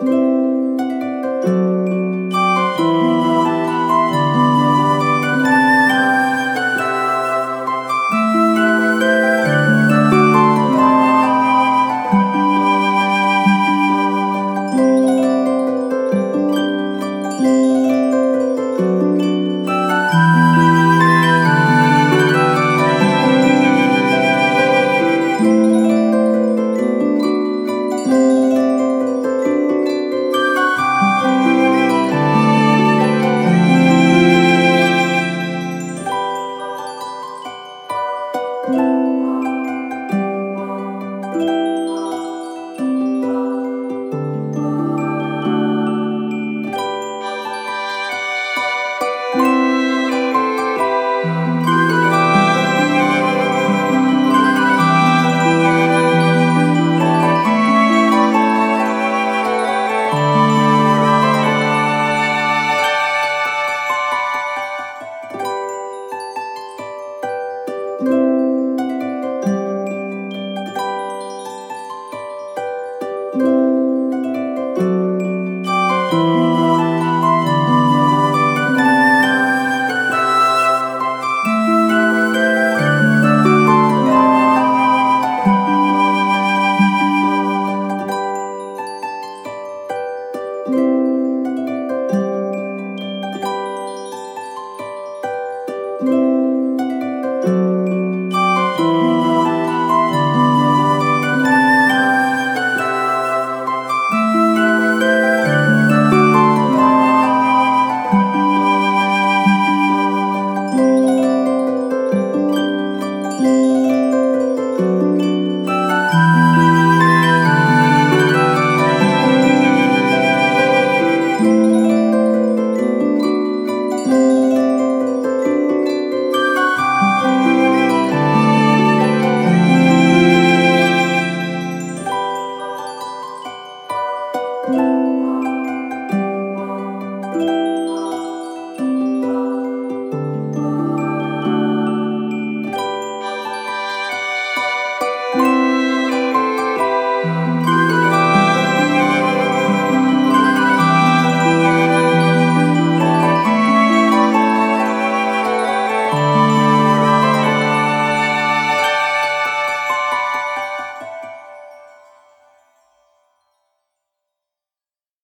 Música